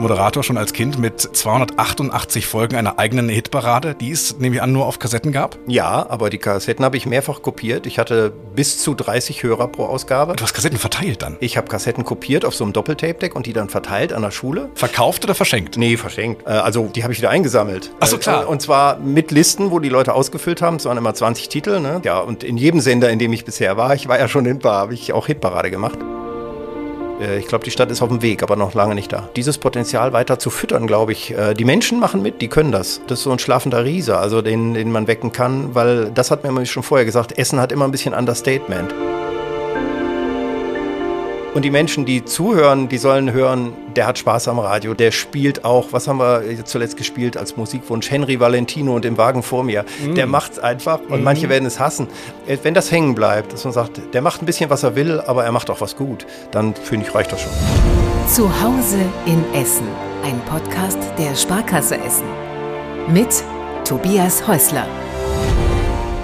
Moderator schon als Kind mit 288 Folgen einer eigenen Hitparade, die es, nehme ich an, nur auf Kassetten gab? Ja, aber die Kassetten habe ich mehrfach kopiert. Ich hatte bis zu 30 Hörer pro Ausgabe. Du hast Kassetten verteilt dann? Ich habe Kassetten kopiert auf so einem Doppeltape-Deck und die dann verteilt an der Schule. Verkauft oder verschenkt? Nee, verschenkt. Äh, also die habe ich wieder eingesammelt. Ach so, klar. Äh, und zwar mit Listen, wo die Leute ausgefüllt haben. Es waren immer 20 Titel. Ne? Ja, und in jedem Sender, in dem ich bisher war, ich war ja schon in Bar, habe ich auch Hitparade gemacht. Äh, ich glaube, die Stadt ist auf dem Weg, aber noch lange nicht da. Dieses Potenzial weiter zu füttern, glaube ich. Äh, die Menschen machen mit, die können das. Das ist so ein schlafender Riese, also den, den man wecken kann, weil das hat mir schon vorher gesagt, Essen hat immer ein bisschen Understatement. Und die Menschen, die zuhören, die sollen hören, der hat Spaß am Radio, der spielt auch, was haben wir zuletzt gespielt als Musikwunsch? Henry Valentino und im Wagen vor mir. Mm. Der macht's einfach und mm. manche werden es hassen. Äh, wenn das hängen bleibt, dass man sagt, der macht ein bisschen, was er will, aber er macht auch was gut, dann finde ich, reicht das schon. Zu Hause in Essen, ein Podcast der Sparkasse Essen. Mit Tobias Häusler.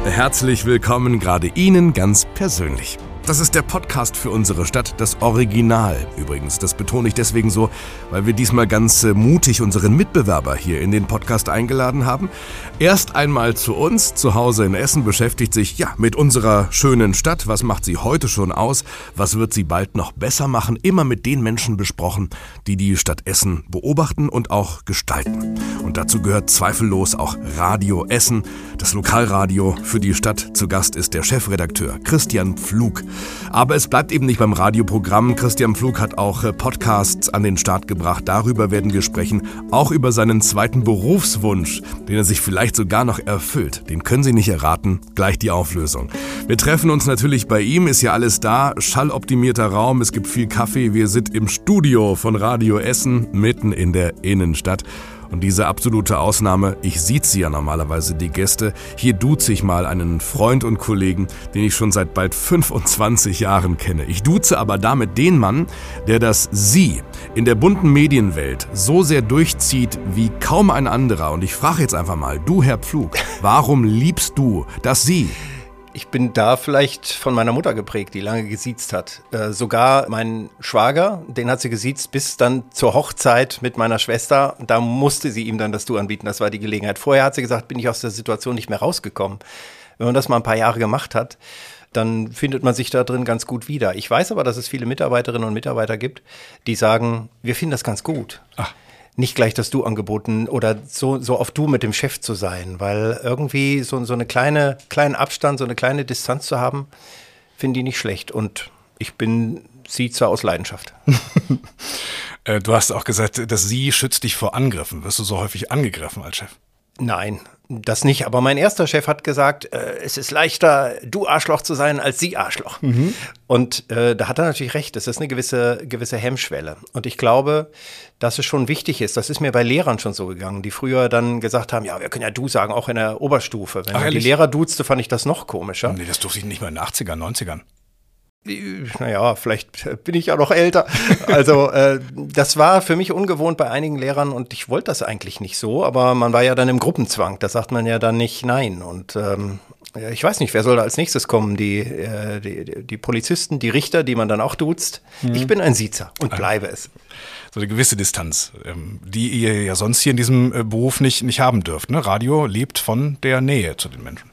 Herzlich willkommen gerade Ihnen ganz persönlich. Das ist der Podcast für unsere Stadt, das Original übrigens. Das betone ich deswegen so, weil wir diesmal ganz äh, mutig unseren Mitbewerber hier in den Podcast eingeladen haben. Erst einmal zu uns, zu Hause in Essen, beschäftigt sich ja mit unserer schönen Stadt. Was macht sie heute schon aus? Was wird sie bald noch besser machen? Immer mit den Menschen besprochen, die die Stadt Essen beobachten und auch gestalten. Und dazu gehört zweifellos auch Radio Essen, das Lokalradio für die Stadt. Zu Gast ist der Chefredakteur Christian Pflug. Aber es bleibt eben nicht beim Radioprogramm. Christian Pflug hat auch äh, Podcasts an den Start gebracht. Darüber werden wir sprechen. Auch über seinen zweiten Berufswunsch, den er sich vielleicht sogar noch erfüllt. Den können Sie nicht erraten. Gleich die Auflösung. Wir treffen uns natürlich bei ihm. Ist ja alles da. Schalloptimierter Raum. Es gibt viel Kaffee. Wir sind im Studio von Radio Essen mitten in der Innenstadt. Und diese absolute Ausnahme, ich sie ja normalerweise die Gäste, hier duze ich mal einen Freund und Kollegen, den ich schon seit bald 25 Jahren kenne. Ich duze aber damit den Mann, der das Sie in der bunten Medienwelt so sehr durchzieht wie kaum ein anderer. Und ich frage jetzt einfach mal, du Herr Pflug, warum liebst du das Sie? Ich bin da vielleicht von meiner Mutter geprägt, die lange gesiezt hat. Äh, sogar mein Schwager, den hat sie gesiezt bis dann zur Hochzeit mit meiner Schwester. Da musste sie ihm dann das Du anbieten. Das war die Gelegenheit. Vorher hat sie gesagt, bin ich aus der Situation nicht mehr rausgekommen. Wenn man das mal ein paar Jahre gemacht hat, dann findet man sich da drin ganz gut wieder. Ich weiß aber, dass es viele Mitarbeiterinnen und Mitarbeiter gibt, die sagen, wir finden das ganz gut. Ach nicht gleich das Du angeboten oder so, so auf Du mit dem Chef zu sein, weil irgendwie so, so eine kleine, kleinen Abstand, so eine kleine Distanz zu haben, finde ich nicht schlecht. Und ich bin sie zwar aus Leidenschaft. Äh, du hast auch gesagt, dass sie schützt dich vor Angriffen. Wirst du so häufig angegriffen als Chef? Nein, das nicht. Aber mein erster Chef hat gesagt, äh, es ist leichter, du Arschloch zu sein, als sie Arschloch. Mhm. Und äh, da hat er natürlich recht. Das ist eine gewisse, gewisse Hemmschwelle. Und ich glaube, dass es schon wichtig ist. Das ist mir bei Lehrern schon so gegangen, die früher dann gesagt haben, ja, wir können ja du sagen, auch in der Oberstufe. Wenn Ach, die Lehrer duzte, fand ich das noch komischer. Nee, das durfte ich nicht mehr in den 80ern, 90ern naja, vielleicht bin ich ja noch älter. Also äh, das war für mich ungewohnt bei einigen Lehrern und ich wollte das eigentlich nicht so, aber man war ja dann im Gruppenzwang, da sagt man ja dann nicht nein. Und ähm, ich weiß nicht, wer soll da als nächstes kommen? Die, äh, die, die Polizisten, die Richter, die man dann auch duzt. Mhm. Ich bin ein Siezer und bleibe es. So eine gewisse Distanz, ähm, die ihr ja sonst hier in diesem äh, Beruf nicht, nicht haben dürft. Ne? Radio lebt von der Nähe zu den Menschen.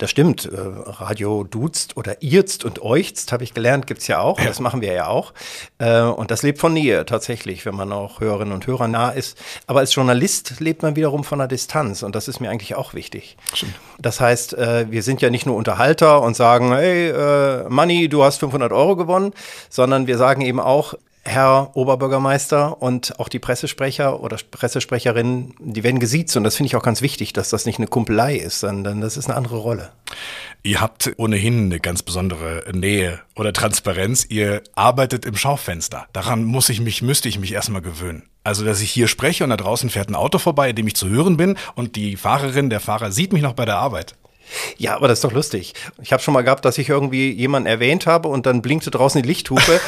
Das stimmt. Äh, Radio duzt oder irzt und euchzt, habe ich gelernt, gibt's ja auch. Ja. Das machen wir ja auch. Äh, und das lebt von Nähe tatsächlich, wenn man auch Hörerinnen und Hörer nah ist. Aber als Journalist lebt man wiederum von der Distanz. Und das ist mir eigentlich auch wichtig. Stimmt. Das heißt, äh, wir sind ja nicht nur Unterhalter und sagen, hey, Money, du hast 500 Euro gewonnen, sondern wir sagen eben auch, Herr Oberbürgermeister und auch die Pressesprecher oder Pressesprecherinnen, die werden gesiezt und das finde ich auch ganz wichtig, dass das nicht eine Kumpelei ist, sondern das ist eine andere Rolle. Ihr habt ohnehin eine ganz besondere Nähe oder Transparenz. Ihr arbeitet im Schaufenster. Daran muss ich mich, müsste ich mich erstmal gewöhnen. Also, dass ich hier spreche und da draußen fährt ein Auto vorbei, in dem ich zu hören bin und die Fahrerin, der Fahrer sieht mich noch bei der Arbeit. Ja, aber das ist doch lustig. Ich habe schon mal gehabt, dass ich irgendwie jemanden erwähnt habe und dann blinkte draußen die Lichthupe,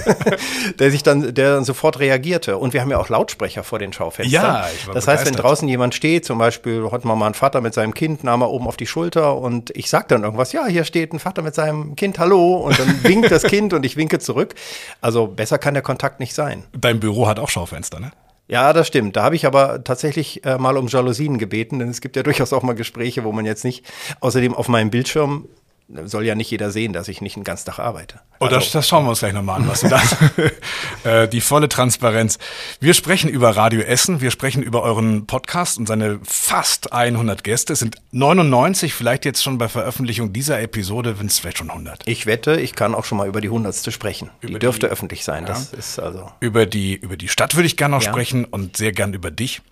der sich dann, der dann sofort reagierte. Und wir haben ja auch Lautsprecher vor den Schaufenstern. Ja, ich war Das heißt, wenn draußen jemand steht, zum Beispiel hatten wir mal einen Vater mit seinem Kind, nahm er oben auf die Schulter und ich sag dann irgendwas, ja, hier steht ein Vater mit seinem Kind, hallo, und dann winkt das Kind und ich winke zurück. Also besser kann der Kontakt nicht sein. Dein Büro hat auch Schaufenster, ne? Ja, das stimmt. Da habe ich aber tatsächlich äh, mal um Jalousien gebeten, denn es gibt ja durchaus auch mal Gespräche, wo man jetzt nicht, außerdem auf meinem Bildschirm soll ja nicht jeder sehen, dass ich nicht den ganzen Tag arbeite. Oh, das, also das schauen wir uns gleich nochmal an, was du da äh, Die volle Transparenz. Wir sprechen über Radio Essen, wir sprechen über euren Podcast und seine fast 100 Gäste. Es sind 99, vielleicht jetzt schon bei Veröffentlichung dieser Episode, wenn es vielleicht schon 100. Ich wette, ich kann auch schon mal über die 100. sprechen. Über die dürfte öffentlich sein. Ja. Das ist also. Über die, über die Stadt würde ich gerne noch ja. sprechen und sehr gern über dich.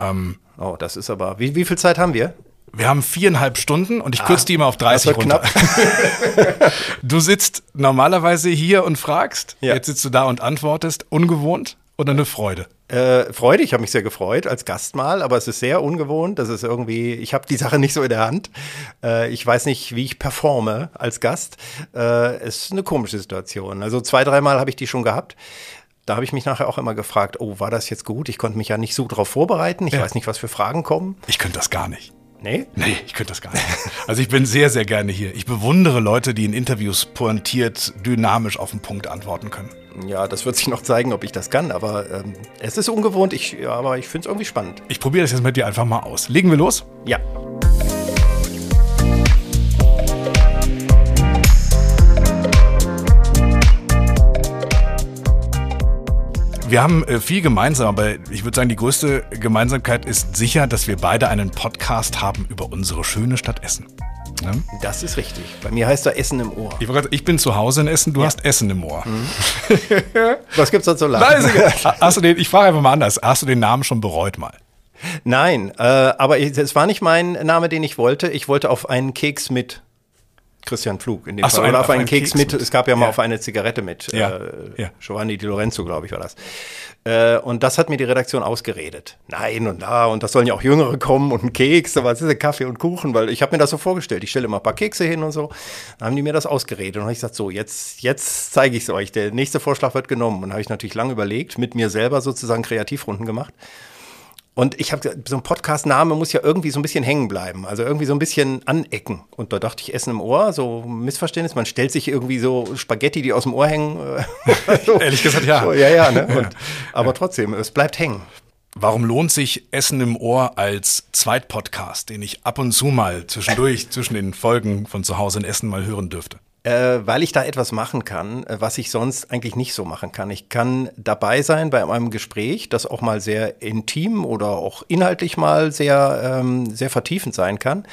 Ähm, oh, das ist aber. Wie, wie viel Zeit haben wir? Wir haben viereinhalb Stunden und ich kürze ah, die immer auf 30 runter. Knapp. du sitzt normalerweise hier und fragst, ja. jetzt sitzt du da und antwortest. Ungewohnt oder eine Freude? Äh, Freude, ich habe mich sehr gefreut als Gast mal, aber es ist sehr ungewohnt. Das ist irgendwie, ich habe die Sache nicht so in der Hand. Äh, ich weiß nicht, wie ich performe als Gast. Äh, es ist eine komische Situation. Also zwei, dreimal habe ich die schon gehabt da habe ich mich nachher auch immer gefragt, oh, war das jetzt gut? Ich konnte mich ja nicht so darauf vorbereiten. Ich ja. weiß nicht, was für Fragen kommen. Ich könnte das gar nicht. Nee? Nee, ich könnte das gar nicht. Also ich bin sehr, sehr gerne hier. Ich bewundere Leute, die in Interviews pointiert, dynamisch auf den Punkt antworten können. Ja, das wird sich noch zeigen, ob ich das kann, aber ähm, es ist ungewohnt, ich, ja, aber ich finde es irgendwie spannend. Ich probiere das jetzt mit dir einfach mal aus. Legen wir los? Ja. Wir haben äh, viel gemeinsam, aber ich würde sagen, die größte Gemeinsamkeit ist sicher, dass wir beide einen Podcast haben über unsere schöne Stadt Essen. Ne? Das ist richtig. Bei mir heißt er Essen im Ohr. Ich, ich bin zu Hause in Essen, du ja. hast Essen im Ohr. Mhm. Was gibt's da zu lachen? hast du den, ich frage einfach mal anders. Hast du den Namen schon bereut mal? Nein, äh, aber es war nicht mein Name, den ich wollte. Ich wollte auf einen Keks mit Christian Flug in dem Ach so, Fall. Oder auf, einen Keks, Keks mit. mit. Es gab ja mal ja. auf eine Zigarette mit. Ja. Äh, ja. Giovanni Di Lorenzo, glaube ich, war das. Äh, und das hat mir die Redaktion ausgeredet. Nein und da, und das sollen ja auch Jüngere kommen und ein Keks, aber es ist Kaffee und Kuchen, weil ich habe mir das so vorgestellt. Ich stelle immer ein paar Kekse hin und so. Dann haben die mir das ausgeredet. Und habe ich gesagt, so, jetzt, jetzt zeige ich es euch. Der nächste Vorschlag wird genommen. Und habe ich natürlich lange überlegt, mit mir selber sozusagen Kreativrunden gemacht. Und ich habe so ein Podcast-Name muss ja irgendwie so ein bisschen hängen bleiben, also irgendwie so ein bisschen anecken. Und da dachte ich, Essen im Ohr, so Missverständnis. Man stellt sich irgendwie so Spaghetti, die aus dem Ohr hängen. so. Ehrlich gesagt, ja. So, ja, ja, ne? Und, aber trotzdem, es bleibt hängen. Warum lohnt sich Essen im Ohr als Zweitpodcast, den ich ab und zu mal zwischendurch zwischen den Folgen von zu Hause in Essen mal hören dürfte? Äh, weil ich da etwas machen kann, äh, was ich sonst eigentlich nicht so machen kann. Ich kann dabei sein bei einem Gespräch, das auch mal sehr intim oder auch inhaltlich mal sehr, ähm, sehr vertiefend sein kann.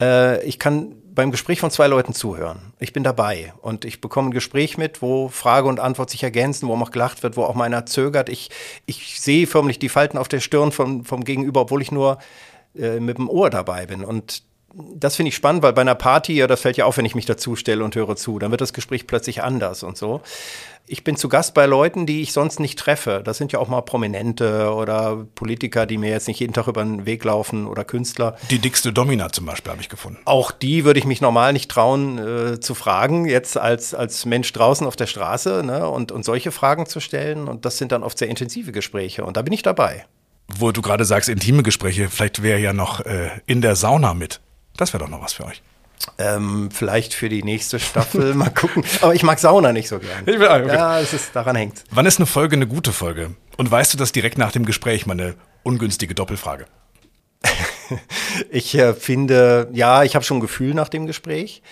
Äh, ich kann beim Gespräch von zwei Leuten zuhören. Ich bin dabei und ich bekomme ein Gespräch mit, wo Frage und Antwort sich ergänzen, wo auch gelacht wird, wo auch meiner zögert. Ich, ich sehe förmlich die Falten auf der Stirn vom, vom Gegenüber, obwohl ich nur äh, mit dem Ohr dabei bin. Und das finde ich spannend, weil bei einer Party, ja, das fällt ja auf, wenn ich mich dazu stelle und höre zu. Dann wird das Gespräch plötzlich anders und so. Ich bin zu Gast bei Leuten, die ich sonst nicht treffe. Das sind ja auch mal Prominente oder Politiker, die mir jetzt nicht jeden Tag über den Weg laufen oder Künstler. Die dickste Domina zum Beispiel habe ich gefunden. Auch die würde ich mich normal nicht trauen äh, zu fragen, jetzt als, als Mensch draußen auf der Straße ne, und, und solche Fragen zu stellen. Und das sind dann oft sehr intensive Gespräche und da bin ich dabei. Wo du gerade sagst, intime Gespräche, vielleicht wäre ja noch äh, in der Sauna mit. Das wäre doch noch was für euch. Ähm, vielleicht für die nächste Staffel, mal gucken. Aber ich mag Sauna nicht so gern. Ich will, okay. Ja, es ist, daran hängt. Wann ist eine Folge eine gute Folge? Und weißt du das direkt nach dem Gespräch? Meine ungünstige Doppelfrage. ich äh, finde, ja, ich habe schon ein Gefühl nach dem Gespräch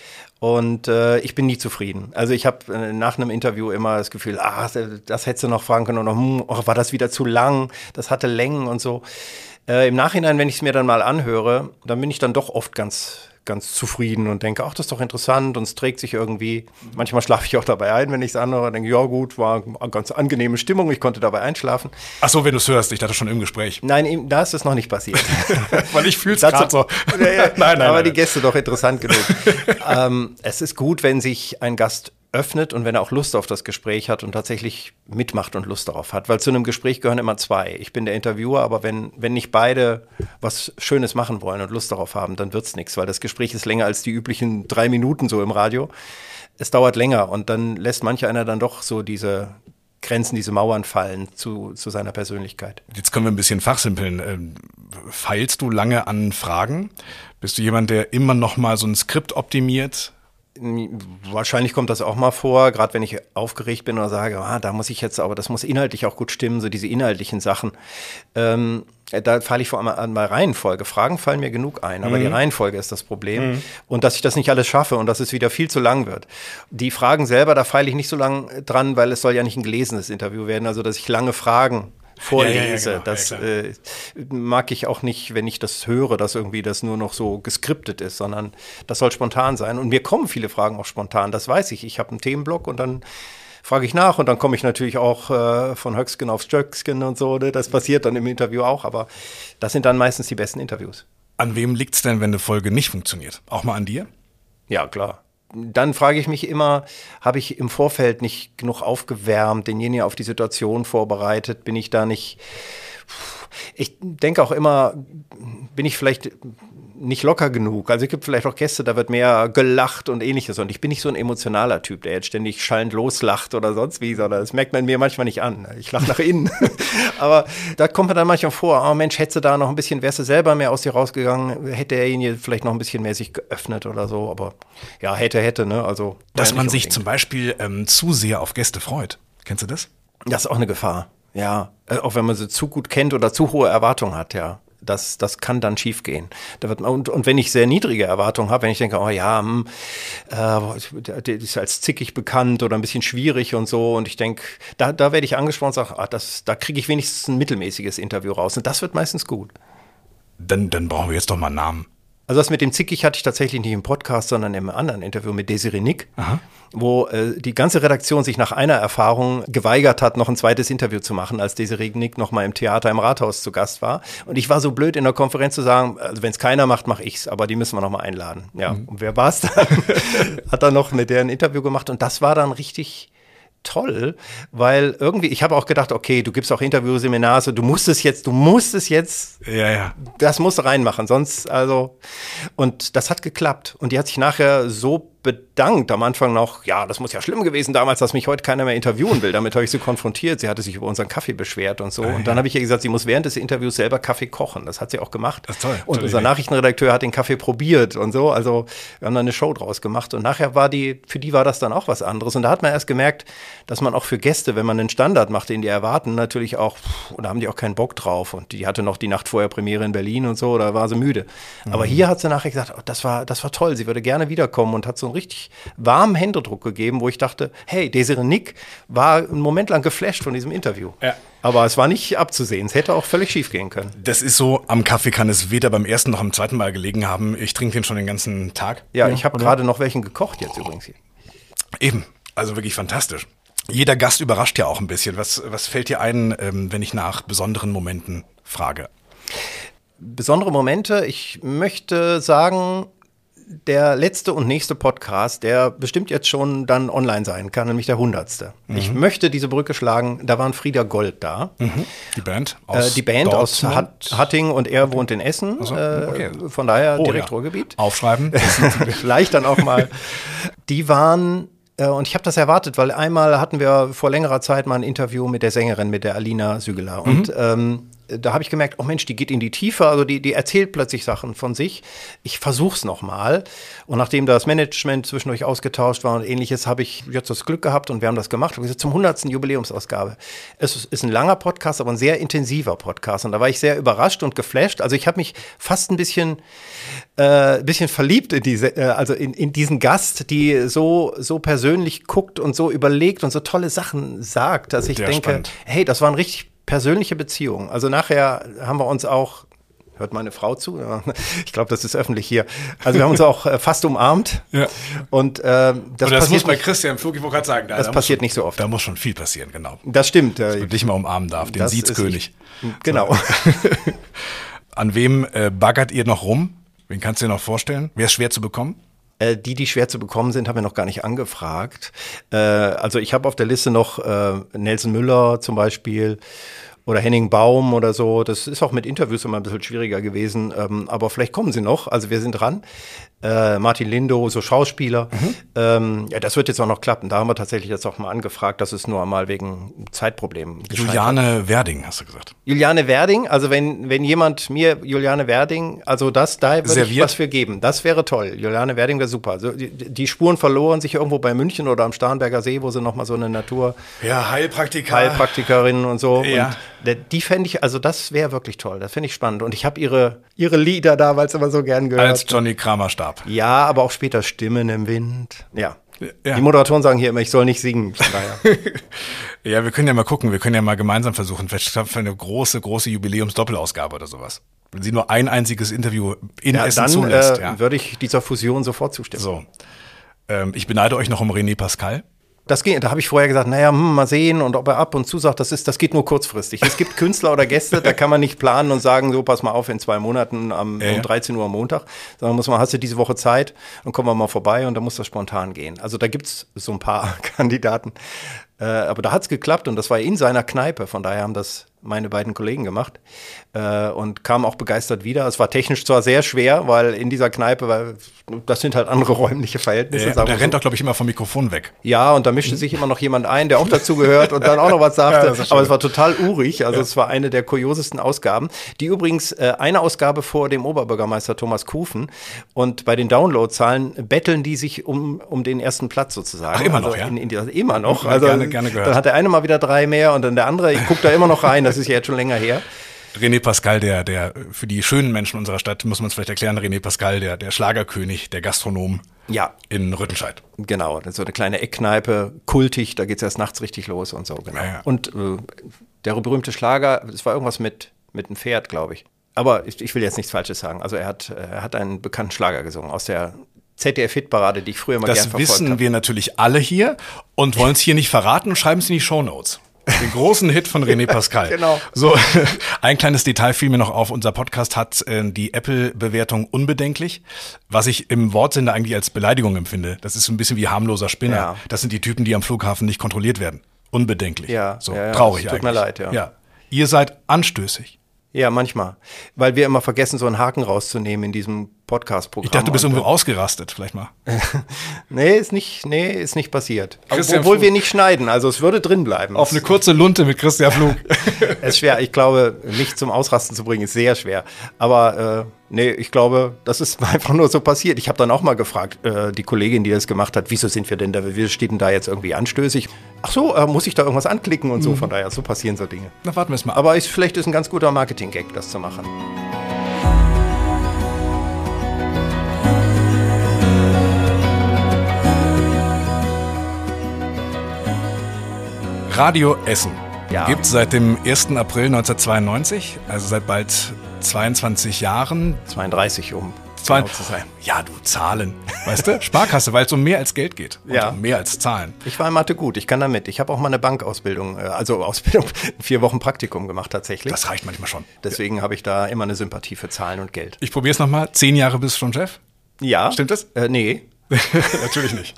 und äh, ich bin nie zufrieden. Also ich habe äh, nach einem Interview immer das Gefühl, ah, das hättest du noch fragen können oder hm, oh, war das wieder zu lang, das hatte Längen und so. Äh, Im Nachhinein, wenn ich es mir dann mal anhöre, dann bin ich dann doch oft ganz, ganz zufrieden und denke, ach, das ist doch interessant und es trägt sich irgendwie. Manchmal schlafe ich auch dabei ein, wenn ich es anhöre, denke, ja gut, war eine ganz angenehme Stimmung, ich konnte dabei einschlafen. Ach so, wenn du es hörst, ich dachte schon im Gespräch. Nein, da ist es noch nicht passiert. Weil ich fühle es gerade so. nein, nein, aber nein. die Gäste doch interessant genug. ähm, es ist gut, wenn sich ein Gast öffnet und wenn er auch Lust auf das Gespräch hat und tatsächlich mitmacht und Lust darauf hat. Weil zu einem Gespräch gehören immer zwei. Ich bin der Interviewer, aber wenn, wenn nicht beide was Schönes machen wollen und Lust darauf haben, dann wird's nichts, weil das Gespräch ist länger als die üblichen drei Minuten so im Radio. Es dauert länger und dann lässt manch einer dann doch so diese Grenzen, diese Mauern fallen zu, zu seiner Persönlichkeit. Jetzt können wir ein bisschen fachsimpeln. Ähm, feilst du lange an Fragen? Bist du jemand, der immer noch mal so ein Skript optimiert? Wahrscheinlich kommt das auch mal vor, gerade wenn ich aufgeregt bin oder sage, ah, da muss ich jetzt, aber das muss inhaltlich auch gut stimmen, so diese inhaltlichen Sachen. Ähm, da falle ich vor allem an bei Reihenfolge. Fragen fallen mir genug ein, aber mhm. die Reihenfolge ist das Problem. Mhm. Und dass ich das nicht alles schaffe und dass es wieder viel zu lang wird. Die Fragen selber, da feile ich nicht so lang dran, weil es soll ja nicht ein gelesenes Interview werden, also dass ich lange Fragen vorlese. Ja, genau. Das äh, mag ich auch nicht, wenn ich das höre, dass irgendwie das nur noch so geskriptet ist, sondern das soll spontan sein. Und mir kommen viele Fragen auch spontan, das weiß ich. Ich habe einen Themenblock und dann frage ich nach und dann komme ich natürlich auch äh, von Höcksken aufs Stöcksken und so. Ne? Das passiert dann im Interview auch, aber das sind dann meistens die besten Interviews. An wem liegt es denn, wenn eine Folge nicht funktioniert? Auch mal an dir? Ja, klar dann frage ich mich immer, habe ich im Vorfeld nicht genug aufgewärmt, denjenigen auf die Situation vorbereitet? Bin ich da nicht. Ich denke auch immer, bin ich vielleicht nicht locker genug. Also es gibt vielleicht auch Gäste, da wird mehr gelacht und ähnliches. Und ich bin nicht so ein emotionaler Typ, der jetzt ständig schallend loslacht oder sonst wie, sondern das merkt man mir manchmal nicht an. Ich lache nach innen. Aber da kommt man dann manchmal vor, oh Mensch, hättest du da noch ein bisschen, wärst du selber mehr aus dir rausgegangen, hätte derjenige vielleicht noch ein bisschen mehr sich geöffnet oder so. Aber ja, hätte, hätte, ne? Also. Dass man sich zum Beispiel ähm, zu sehr auf Gäste freut. Kennst du das? Das ist auch eine Gefahr. Ja, äh, auch wenn man sie zu gut kennt oder zu hohe Erwartungen hat, ja das, das kann dann schiefgehen. Da und, und wenn ich sehr niedrige Erwartungen habe, wenn ich denke, oh ja, hm, äh, der ist als zickig bekannt oder ein bisschen schwierig und so, und ich denke, da, da werde ich angesprochen und sage, ah, das, da kriege ich wenigstens ein mittelmäßiges Interview raus. Und das wird meistens gut. Dann, dann brauchen wir jetzt doch mal einen Namen. Also das mit dem Zickig hatte ich tatsächlich nicht im Podcast, sondern im anderen Interview mit Desiree Nick, Aha. wo äh, die ganze Redaktion sich nach einer Erfahrung geweigert hat, noch ein zweites Interview zu machen, als Desiree Nick noch mal im Theater im Rathaus zu Gast war. Und ich war so blöd in der Konferenz zu sagen, also wenn es keiner macht, mache ich's, aber die müssen wir noch mal einladen. Ja, mhm. und wer war es dann? hat dann noch mit der ein Interview gemacht und das war dann richtig toll, weil irgendwie, ich habe auch gedacht, okay, du gibst auch Interviewseminare, du musst es jetzt, du musst es jetzt, ja, ja. das musst du reinmachen, sonst, also, und das hat geklappt. Und die hat sich nachher so bedankt am Anfang noch, ja, das muss ja schlimm gewesen damals, dass mich heute keiner mehr interviewen will. Damit habe ich sie konfrontiert. Sie hatte sich über unseren Kaffee beschwert und so. Ah, und dann habe ich ihr gesagt, sie muss während des Interviews selber Kaffee kochen. Das hat sie auch gemacht. Ist toll. Und unser Nachrichtenredakteur hat den Kaffee probiert und so. Also wir haben da eine Show draus gemacht. Und nachher war die, für die war das dann auch was anderes. Und da hat man erst gemerkt, dass man auch für Gäste, wenn man einen Standard macht, den die erwarten, natürlich auch, da haben die auch keinen Bock drauf. Und die hatte noch die Nacht vorher Premiere in Berlin und so, da war sie müde. Mhm. Aber hier hat sie nachher gesagt, oh, das war, das war toll. Sie würde gerne wiederkommen und hat so ein richtig warmen Händedruck gegeben, wo ich dachte, hey, Desiree Nick war einen Moment lang geflasht von diesem Interview. Ja. Aber es war nicht abzusehen. Es hätte auch völlig schief gehen können. Das ist so, am Kaffee kann es weder beim ersten noch am zweiten Mal gelegen haben. Ich trinke den schon den ganzen Tag. Ja, ja ich habe gerade noch welchen gekocht jetzt übrigens hier. Eben, also wirklich fantastisch. Jeder Gast überrascht ja auch ein bisschen. Was, was fällt dir ein, ähm, wenn ich nach besonderen Momenten frage? Besondere Momente, ich möchte sagen, der letzte und nächste Podcast, der bestimmt jetzt schon dann online sein kann, nämlich der hundertste. Mhm. Ich möchte diese Brücke schlagen, da waren Frieda Gold da. Mhm. Die Band aus äh, Die Band aus Hatting und er wohnt in Essen. So, äh, okay. äh, von daher oh, direkt ja. Ruhrgebiet. Aufschreiben. Vielleicht dann auch mal. Die waren äh, und ich habe das erwartet, weil einmal hatten wir vor längerer Zeit mal ein Interview mit der Sängerin, mit der Alina Sügeler. Mhm. Und ähm, da habe ich gemerkt, oh Mensch, die geht in die Tiefe, also die, die erzählt plötzlich Sachen von sich. Ich versuch's noch mal. Und nachdem das Management zwischendurch ausgetauscht war und ähnliches, habe ich jetzt das Glück gehabt und wir haben das gemacht. Und zum 100. Jubiläumsausgabe. Es ist ein langer Podcast, aber ein sehr intensiver Podcast. Und da war ich sehr überrascht und geflasht. Also ich habe mich fast ein bisschen, äh, bisschen verliebt in diese, äh, also in, in diesen Gast, die so, so persönlich guckt und so überlegt und so tolle Sachen sagt, dass ich Sehr denke, spannend. hey, das war ein richtig persönliche Beziehung. Also nachher haben wir uns auch hört meine Frau zu. Ich glaube, das ist öffentlich hier. Also wir haben uns auch äh, fast umarmt. Ja. Und äh, das, das passiert muss bei Christian Flug, ich wollte gerade sagen, da, das da passiert schon, nicht so oft. Da muss schon viel passieren, genau. Das stimmt. Dass man dich mal umarmen darf, den Siezkönig. Genau. An wem äh, baggert ihr noch rum? Wen kannst du dir noch vorstellen? Wäre es schwer zu bekommen? Äh, die, die schwer zu bekommen sind, haben wir noch gar nicht angefragt. Äh, also ich habe auf der Liste noch äh, Nelson Müller zum Beispiel oder Henning Baum oder so. Das ist auch mit Interviews immer ein bisschen schwieriger gewesen, ähm, aber vielleicht kommen sie noch. Also wir sind dran. Äh, Martin Lindo, so Schauspieler. Mhm. Ähm, ja, das wird jetzt auch noch klappen. Da haben wir tatsächlich jetzt auch mal angefragt. Das ist nur einmal wegen Zeitproblemen. Juliane Werding, hast du gesagt. Juliane Werding, also wenn, wenn jemand mir Juliane Werding, also das, da würde ich was für geben. Das wäre toll. Juliane Werding wäre super. Also die, die, Spuren verloren sich irgendwo bei München oder am Starnberger See, wo sie nochmal so eine Natur. Ja, Heilpraktiker. Heilpraktikerin und so. Ja. Und die fände ich, also das wäre wirklich toll, das finde ich spannend. Und ich habe ihre, ihre Lieder da, weil es immer so gern gehört. Als Johnny Kramer starb. Ja, aber auch später Stimmen im Wind. Ja. ja. Die Moderatoren sagen hier immer, ich soll nicht singen. ja, wir können ja mal gucken, wir können ja mal gemeinsam versuchen, vielleicht für eine große, große Jubiläums-Doppelausgabe oder sowas. Wenn sie nur ein einziges Interview in ja, Essen dann, zulässt. Äh, ja. würde ich dieser Fusion sofort zustimmen. So. Ähm, ich beneide euch noch um René Pascal. Das ging, da habe ich vorher gesagt, naja, hm, mal sehen und ob er ab und zu sagt, das ist, das geht nur kurzfristig. Es gibt Künstler oder Gäste, da kann man nicht planen und sagen, so pass mal auf in zwei Monaten am, ja. um 13 Uhr am Montag, sondern muss man, hast du diese Woche Zeit und kommen wir mal vorbei und dann muss das spontan gehen. Also da gibt's so ein paar Kandidaten. Äh, aber da hat's geklappt und das war in seiner Kneipe, von daher haben das meine beiden Kollegen gemacht äh, und kam auch begeistert wieder. Es war technisch zwar sehr schwer, weil in dieser Kneipe, weil das sind halt andere räumliche Verhältnisse. Ja, der rennt so. doch, glaube ich, immer vom Mikrofon weg. Ja, und da mischte sich immer noch jemand ein, der auch dazu gehört und dann auch noch was sagte. ja, Aber es war total urig. Also ja. es war eine der kuriosesten Ausgaben, die übrigens äh, eine Ausgabe vor dem Oberbürgermeister Thomas Kufen und bei den Downloadzahlen betteln die sich um, um den ersten Platz sozusagen. Ach, immer also noch, ja? In, in dieser, immer noch. Also, gerne, gerne gehört. Dann hat der eine mal wieder drei mehr und dann der andere, ich gucke da immer noch rein, das ist ja jetzt schon länger her. René Pascal, der, der, für die schönen Menschen unserer Stadt, muss man es vielleicht erklären, René Pascal, der, der Schlagerkönig, der Gastronom. Ja. In Rüttenscheid. Genau, so eine kleine Eckkneipe, kultig, da geht es erst nachts richtig los und so, genau. Ja, ja. Und äh, der berühmte Schlager, es war irgendwas mit, mit einem Pferd, glaube ich. Aber ich, ich, will jetzt nichts Falsches sagen. Also er hat, er hat einen bekannten Schlager gesungen aus der ZDF-Hitparade, die ich früher mal gerne verfolgt Das wissen wir natürlich alle hier und wollen es hier nicht verraten und schreiben es in die Show Notes. Den großen Hit von René Pascal. genau. So, ein kleines Detail fiel mir noch auf. Unser Podcast hat äh, die Apple-Bewertung unbedenklich, was ich im Wortsinne eigentlich als Beleidigung empfinde. Das ist so ein bisschen wie harmloser Spinner. Ja. Das sind die Typen, die am Flughafen nicht kontrolliert werden. Unbedenklich. Ja. So, ja, ja, traurig tut eigentlich. mir leid, ja. ja. Ihr seid anstößig. Ja, manchmal. Weil wir immer vergessen, so einen Haken rauszunehmen in diesem Podcast-Programm. Ich dachte, du bist irgendwo ausgerastet, vielleicht mal. nee, ist nicht, nee, ist nicht passiert. Christian Obwohl Flug. wir nicht schneiden, also es würde drin bleiben. Auf eine kurze Lunte mit Christian Flug. es ist schwer, ich glaube, mich zum Ausrasten zu bringen, ist sehr schwer. Aber äh, nee, ich glaube, das ist einfach nur so passiert. Ich habe dann auch mal gefragt, äh, die Kollegin, die das gemacht hat, wieso sind wir denn da, wir stehen da jetzt irgendwie anstößig? Ach so, äh, muss ich da irgendwas anklicken und so, mhm. von daher, so passieren so Dinge. Na, warten wir es mal. Aber ist, vielleicht ist ein ganz guter Marketing-Gag, das zu machen. Radio Essen. Ja. Gibt es seit dem 1. April 1992, also seit bald 22 Jahren. 32 um. Zwei, genau zu sein. Ja, du Zahlen. Weißt du? Sparkasse, weil es um mehr als Geld geht. Ja. um mehr als Zahlen. Ich war in Mathe gut, ich kann damit. Ich habe auch mal eine Bankausbildung, äh, also Ausbildung, vier Wochen Praktikum gemacht tatsächlich. Das reicht manchmal schon. Deswegen ja. habe ich da immer eine Sympathie für Zahlen und Geld. Ich probiere es nochmal. Zehn Jahre bist du schon Chef? Ja. Stimmt das? Äh, nee. Natürlich nicht.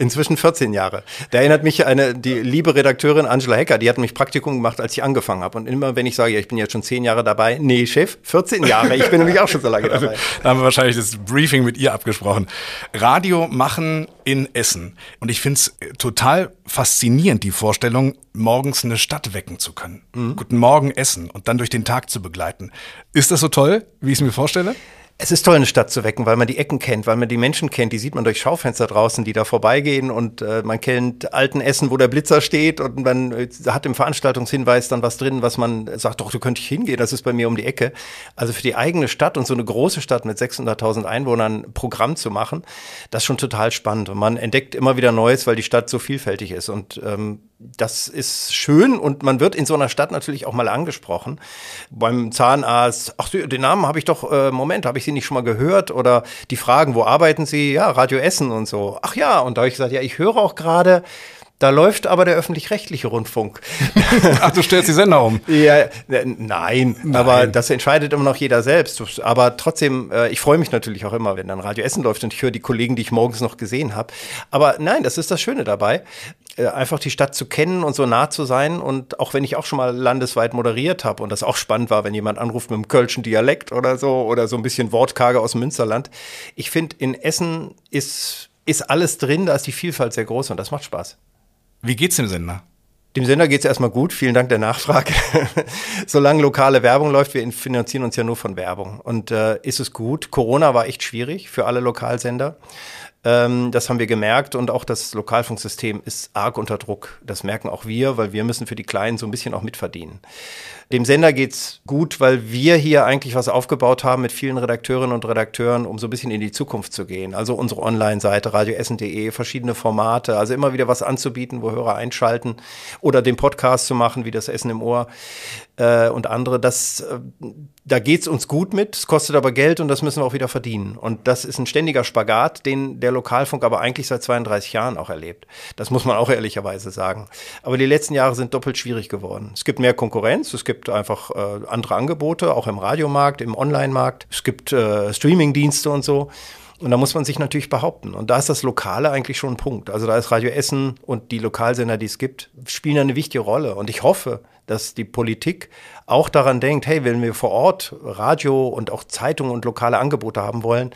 Inzwischen 14 Jahre. Da erinnert mich eine, die liebe Redakteurin Angela Hecker, die hat mich Praktikum gemacht, als ich angefangen habe. Und immer, wenn ich sage, ja, ich bin jetzt schon 10 Jahre dabei, nee, Chef, 14 Jahre. Ich bin nämlich auch schon so lange dabei. da haben wir wahrscheinlich das Briefing mit ihr abgesprochen. Radio machen in Essen. Und ich finde es total faszinierend, die Vorstellung, morgens eine Stadt wecken zu können. Mhm. Guten Morgen Essen und dann durch den Tag zu begleiten. Ist das so toll, wie ich es mir vorstelle? Es ist toll, eine Stadt zu wecken, weil man die Ecken kennt, weil man die Menschen kennt. Die sieht man durch Schaufenster draußen, die da vorbeigehen und äh, man kennt alten Essen, wo der Blitzer steht und man äh, hat im Veranstaltungshinweis dann was drin, was man sagt, doch, du könntest hingehen, das ist bei mir um die Ecke. Also für die eigene Stadt und so eine große Stadt mit 600.000 Einwohnern Programm zu machen, das ist schon total spannend. Und man entdeckt immer wieder Neues, weil die Stadt so vielfältig ist. Und ähm, das ist schön und man wird in so einer Stadt natürlich auch mal angesprochen. Beim Zahnarzt, ach, den Namen habe ich doch, äh, Moment, habe ich Sie nicht schon mal gehört? Oder die Fragen, wo arbeiten Sie? Ja, Radio Essen und so. Ach ja, und da habe ich gesagt, ja, ich höre auch gerade, Da läuft aber der öffentlich-rechtliche Rundfunk. Ach, du stellst die Sender um. Ja, nein, nein, aber das entscheidet immer noch jeder selbst. Aber trotzdem, äh, ich freue mich natürlich auch immer, wenn dann Radio Essen läuft und ich höre die Kollegen, die ich morgens noch gesehen habe. Aber nein, das ist das Schöne dabei. Äh, einfach die Stadt zu kennen und so nah zu sein. Und auch wenn ich auch schon mal landesweit moderiert habe und das auch spannend war, wenn jemand anruft mit einem kölschen Dialekt oder so oder so ein bisschen Wortkarge aus dem Münsterland. Ich finde, in Essen ist, ist alles drin, da ist die Vielfalt sehr groß und das macht Spaß. Wie geht's dem Sender? Dem Sender geht es erstmal gut, vielen Dank der Nachfrage. Solange lokale Werbung läuft, wir finanzieren uns ja nur von Werbung. Und äh, ist es gut? Corona war echt schwierig für alle Lokalsender. Ähm, das haben wir gemerkt und auch das Lokalfunksystem ist arg unter Druck. Das merken auch wir, weil wir müssen für die Kleinen so ein bisschen auch mitverdienen. Dem Sender geht's gut, weil wir hier eigentlich was aufgebaut haben mit vielen Redakteurinnen und Redakteuren, um so ein bisschen in die Zukunft zu gehen. Also unsere Online-Seite radioessen.de, verschiedene Formate, also immer wieder was anzubieten, wo Hörer einschalten oder den Podcast zu machen, wie das Essen im Ohr äh, und andere. Das, äh, da geht's uns gut mit, es kostet aber Geld und das müssen wir auch wieder verdienen. Und das ist ein ständiger Spagat, den der Lokalfunk aber eigentlich seit 32 Jahren auch erlebt. Das muss man auch ehrlicherweise sagen. Aber die letzten Jahre sind doppelt schwierig geworden. Es gibt mehr Konkurrenz, es gibt einfach äh, andere Angebote, auch im Radiomarkt, im Online-Markt. Es gibt äh, Streaming-Dienste und so. Und da muss man sich natürlich behaupten. Und da ist das Lokale eigentlich schon ein Punkt. Also da ist Radio Essen und die Lokalsender, die es gibt, spielen eine wichtige Rolle. Und ich hoffe, dass die Politik auch daran denkt, hey, wenn wir vor Ort Radio und auch Zeitungen und lokale Angebote haben wollen,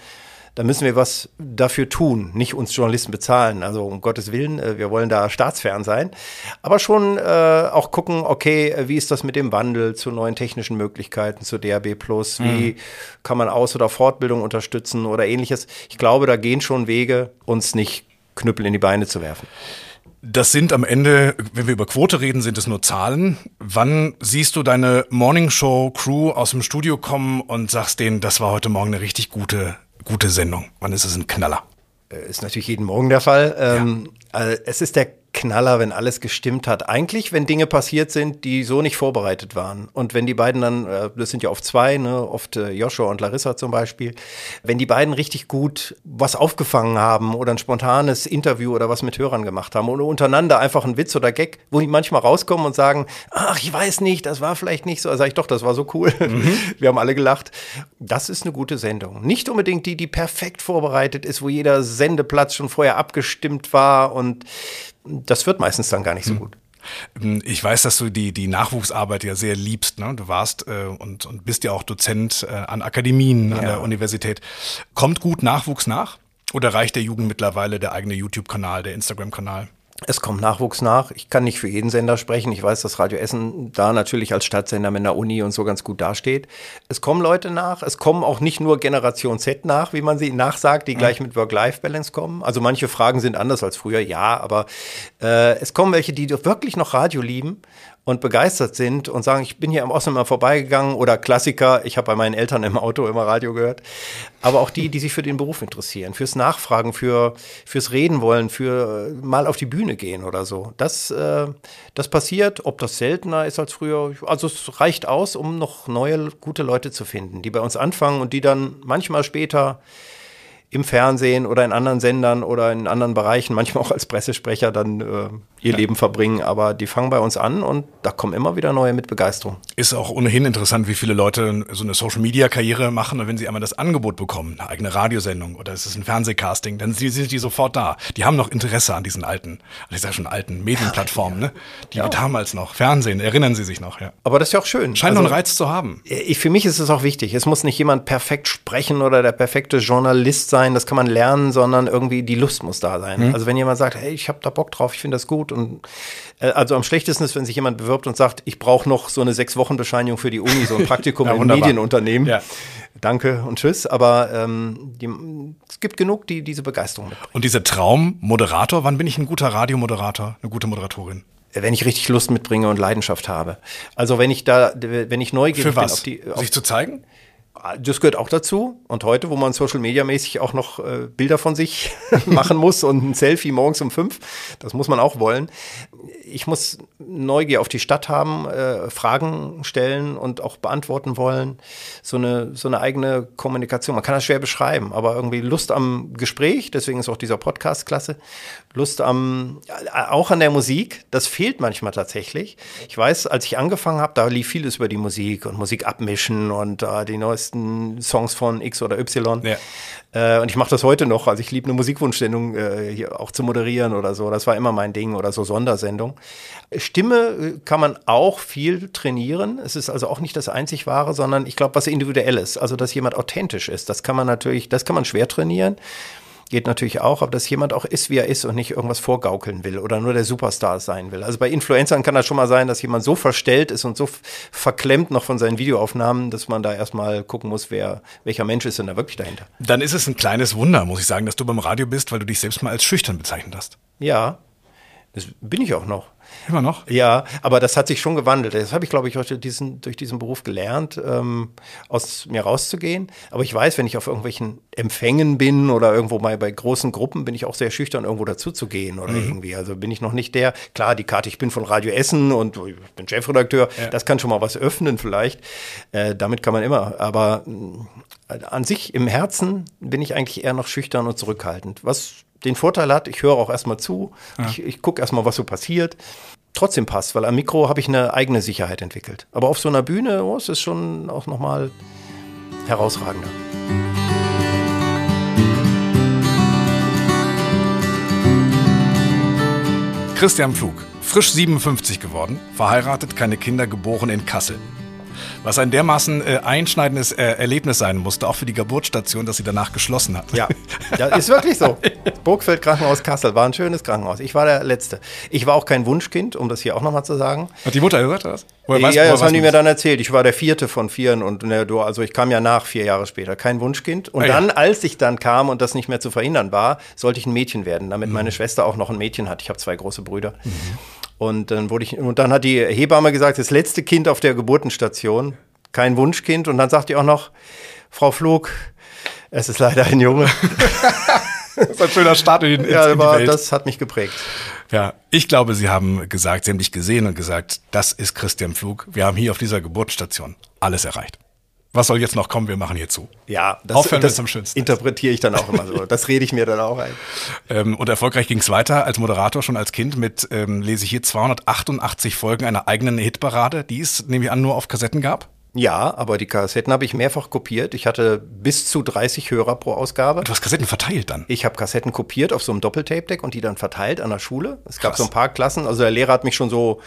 da müssen wir was dafür tun, nicht uns Journalisten bezahlen. Also um Gottes Willen, äh, wir wollen da staatsfern sein, aber schon äh, auch gucken, okay, äh, wie ist das mit dem Wandel zu neuen technischen Möglichkeiten, zu DAB Plus, wie mhm. kann man Aus- oder Fortbildung unterstützen oder ähnliches. Ich glaube, da gehen schon Wege, uns nicht Knüppel in die Beine zu werfen. Das sind am Ende, wenn wir über Quote reden, sind es nur Zahlen. Wann siehst du deine Morningshow-Crew aus dem Studio kommen und sagst denen, das war heute Morgen eine richtig gute gute Sendung? Wann ist es ein Knaller? Äh, ist natürlich jeden Morgen der Fall. Ähm, ja. also es ist der Knaller, wenn alles gestimmt hat. Eigentlich, wenn Dinge passiert sind, die so nicht vorbereitet waren. Und wenn die beiden dann, äh, das sind ja oft zwei, ne, oft äh, Joshua und Larissa zum Beispiel, wenn die beiden richtig gut was aufgefangen haben oder ein spontanes Interview oder was mit Hörern gemacht haben oder untereinander einfach ein Witz oder Gag, wo die manchmal rauskommen und sagen, ach, ich weiß nicht, das war vielleicht nicht so. Also sage ich doch, das war so cool. Mhm. Wir haben alle gelacht. Das ist eine gute Sendung. Nicht unbedingt die, die perfekt vorbereitet ist, wo jeder Sendeplatz schon vorher abgestimmt war und das wird meistens dann gar nicht so hm. gut. Ich weiß, dass du die, die Nachwuchsarbeit ja sehr liebst. Ne? Du warst äh, und, und bist ja auch Dozent äh, an Akademien, ja. an der Universität. Kommt gut Nachwuchs nach? Oder reicht der Jugend mittlerweile der eigene YouTube-Kanal, der Instagram-Kanal? Es kommt Nachwuchs nach. Ich kann nicht für jeden Sender sprechen. Ich weiß, dass Radio Essen da natürlich als Stadtsender mit einer Uni und so ganz gut dasteht. Es kommen Leute nach. Es kommen auch nicht nur Generation Z nach, wie man sie nachsagt, die mhm. gleich mit Work-Life-Balance kommen. Also manche Fragen sind anders als früher, ja, aber äh, es kommen welche, die wirklich noch Radio lieben und begeistert sind und sagen, ich bin hier im Osten mal vorbeigegangen oder Klassiker, ich habe bei meinen Eltern im Auto immer Radio gehört, aber auch die, die sich für den Beruf interessieren, fürs Nachfragen, für, fürs Reden wollen, für äh, mal auf die Bühne gehen oder so. Das, äh, das passiert, ob das seltener ist als früher, also es reicht aus, um noch neue, gute Leute zu finden, die bei uns anfangen und die dann manchmal später im Fernsehen oder in anderen Sendern oder in anderen Bereichen, manchmal auch als Pressesprecher dann äh, ihr ja. Leben verbringen. Aber die fangen bei uns an und da kommen immer wieder neue mit Begeisterung. Ist auch ohnehin interessant, wie viele Leute so eine Social-Media-Karriere machen und wenn sie einmal das Angebot bekommen, eine eigene Radiosendung oder es ist ein Fernsehcasting, dann sind die sofort da. Die haben noch Interesse an diesen alten, ich sage schon alten Medienplattformen, ne? die ja. damals noch, Fernsehen, erinnern sie sich noch. Ja. Aber das ist ja auch schön. Scheint also, noch einen Reiz zu haben. Ich, für mich ist es auch wichtig. Es muss nicht jemand perfekt sprechen oder der perfekte Journalist sein sein, das kann man lernen, sondern irgendwie die Lust muss da sein. Mhm. Also wenn jemand sagt, hey, ich habe da Bock drauf, ich finde das gut und äh, also am schlechtesten ist, wenn sich jemand bewirbt und sagt, ich brauche noch so eine sechs Wochen Bescheinigung für die Uni, so ein Praktikum ja, im Medienunternehmen. Ja. Danke und tschüss. Aber ähm, die, es gibt genug, die diese Begeisterung mitbringen. Und dieser Traum, Moderator, wann bin ich ein guter Radiomoderator, eine gute Moderatorin? wenn ich richtig Lust mitbringe und Leidenschaft habe. Also wenn ich da, wenn ich neugierig Für was? bin auf die, auf sich zu zeigen? Das gehört auch dazu. Und heute, wo man Social Media mäßig auch noch äh, Bilder von sich machen muss und ein Selfie morgens um fünf, das muss man auch wollen. Ich muss Neugier auf die Stadt haben, äh, Fragen stellen und auch beantworten wollen. So eine, so eine eigene Kommunikation. Man kann das schwer beschreiben, aber irgendwie Lust am Gespräch, deswegen ist auch dieser Podcast klasse. Lust am, auch an der Musik, das fehlt manchmal tatsächlich. Ich weiß, als ich angefangen habe, da lief vieles über die Musik und Musik abmischen und äh, die neuesten Songs von X oder Y. Ja. Äh, und ich mache das heute noch. Also ich liebe eine Musikwunschsendung äh, hier auch zu moderieren oder so. Das war immer mein Ding oder so Sondersendung. Stimme äh, kann man auch viel trainieren. Es ist also auch nicht das einzig wahre, sondern ich glaube, was individuelles. Also, dass jemand authentisch ist. Das kann man natürlich, das kann man schwer trainieren. Geht natürlich auch, aber dass jemand auch ist, wie er ist und nicht irgendwas vorgaukeln will oder nur der Superstar sein will. Also bei Influencern kann das schon mal sein, dass jemand so verstellt ist und so verklemmt noch von seinen Videoaufnahmen, dass man da erstmal gucken muss, wer, welcher Mensch ist denn da wirklich dahinter. Dann ist es ein kleines Wunder, muss ich sagen, dass du beim Radio bist, weil du dich selbst mal als schüchtern bezeichnet hast. Ja, das bin ich auch noch. Immer noch? Ja, aber das hat sich schon gewandelt. Das habe ich, glaube ich, durch diesen, durch diesen Beruf gelernt, ähm, aus mir rauszugehen. Aber ich weiß, wenn ich auf irgendwelchen Empfängen bin oder irgendwo mal bei großen Gruppen, bin ich auch sehr schüchtern, irgendwo dazuzugehen oder mhm. irgendwie. Also bin ich noch nicht der, klar, die Karte, ich bin von Radio Essen und ich bin Chefredakteur, ja. das kann schon mal was öffnen vielleicht. Äh, damit kann man immer. Aber äh, an sich im Herzen bin ich eigentlich eher noch schüchtern und zurückhaltend. Was den Vorteil hat, ich höre auch erstmal zu, ja. ich, ich gucke erstmal, was so passiert. Trotzdem passt, weil am Mikro habe ich eine eigene Sicherheit entwickelt. Aber auf so einer Bühne oh, ist es schon auch nochmal herausragender. Christian Pflug, frisch 57 geworden, verheiratet, keine Kinder, geboren in Kassel. Was ein dermaßen äh, einschneidendes äh, Erlebnis sein musste, auch für die Geburtsstation, dass sie danach geschlossen hat. Ja, ja ist wirklich so. Burgfeld Krankenhaus Kassel war ein schönes Krankenhaus. Ich war der Letzte. Ich war auch kein Wunschkind, um das hier auch nochmal zu sagen. Hat die Mutter gesagt das? Woher ja, weiß, ja das haben die mir dann erzählt. Ich war der vierte von vieren und ne, also ich kam ja nach vier Jahre später. Kein Wunschkind. Und ah, dann, ja. als ich dann kam und das nicht mehr zu verhindern war, sollte ich ein Mädchen werden, damit mhm. meine Schwester auch noch ein Mädchen hat. Ich habe zwei große Brüder. Mhm. Und dann wurde ich, und dann hat die Hebamme gesagt, das letzte Kind auf der Geburtenstation, kein Wunschkind. Und dann sagt die auch noch, Frau Flug, es ist leider ein Junge. das ist ein schöner Start in, in, ja, aber das hat mich geprägt. Ja, ich glaube, Sie haben gesagt, Sie haben dich gesehen und gesagt, das ist Christian Flug. Wir haben hier auf dieser Geburtsstation alles erreicht was soll jetzt noch kommen, wir machen hier zu. Ja, das, Aufhören das am schönsten interpretiere ich dann auch immer so. Das rede ich mir dann auch ein. Ähm, und erfolgreich ging es weiter als Moderator schon als Kind mit, ähm, lese ich hier, 288 Folgen einer eigenen Hitparade, die es, nehme ich an, nur auf Kassetten gab. Ja, aber die Kassetten habe ich mehrfach kopiert. Ich hatte bis zu 30 Hörer pro Ausgabe. Du hast Kassetten verteilt dann? Ich habe Kassetten kopiert auf so einem Doppeltape-Deck und die dann verteilt an der Schule. Es gab Krass. so ein paar Klassen. Also der Lehrer hat mich schon so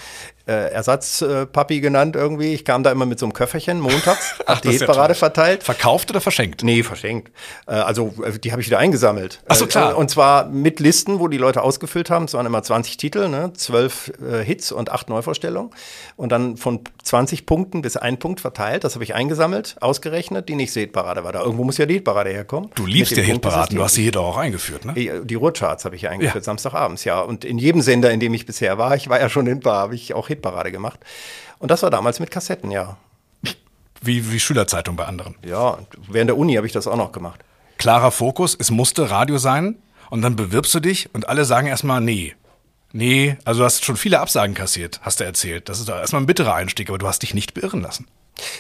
äh, Ersatzpapi genannt irgendwie. Ich kam da immer mit so einem Köfferchen montags, Ach, die Hitparade ja verteilt. Verkauft oder verschenkt? Nee, verschenkt. Äh, also äh, die habe ich wieder eingesammelt. Ach so, klar. Äh, und zwar mit Listen, wo die Leute ausgefüllt haben. Es waren immer 20 Titel, ne? 12 äh, Hits und 8 Neuvorstellungen. Und dann von 20 Punkten bis ein Punkt verteilt. Das habe ich eingesammelt, ausgerechnet. Die nächste Hitparade war da. Irgendwo muss ja die Hitparade herkommen. Du liebst ja Hitparaden. Du hast sie hier doch auch eingeführt, ne? Die, Ruhrcharts habe ich hier eingeführt, ja. Samstagabends, ja. Und in jedem Sender, in dem ich bisher war, ich war ja schon in Bar, habe ich auch Hitparade Hitparade gemacht. Und das war damals mit Kassetten, ja. Wie, wie Schülerzeitung bei anderen. Ja, während der Uni habe ich das auch noch gemacht. Klarer Fokus, es musste Radio sein und dann bewirbst du dich und alle sagen erstmal, nee. Nee, also du hast schon viele Absagen kassiert, hast du erzählt. Das ist erstmal ein bitterer Einstieg, aber du hast dich nicht beirren lassen.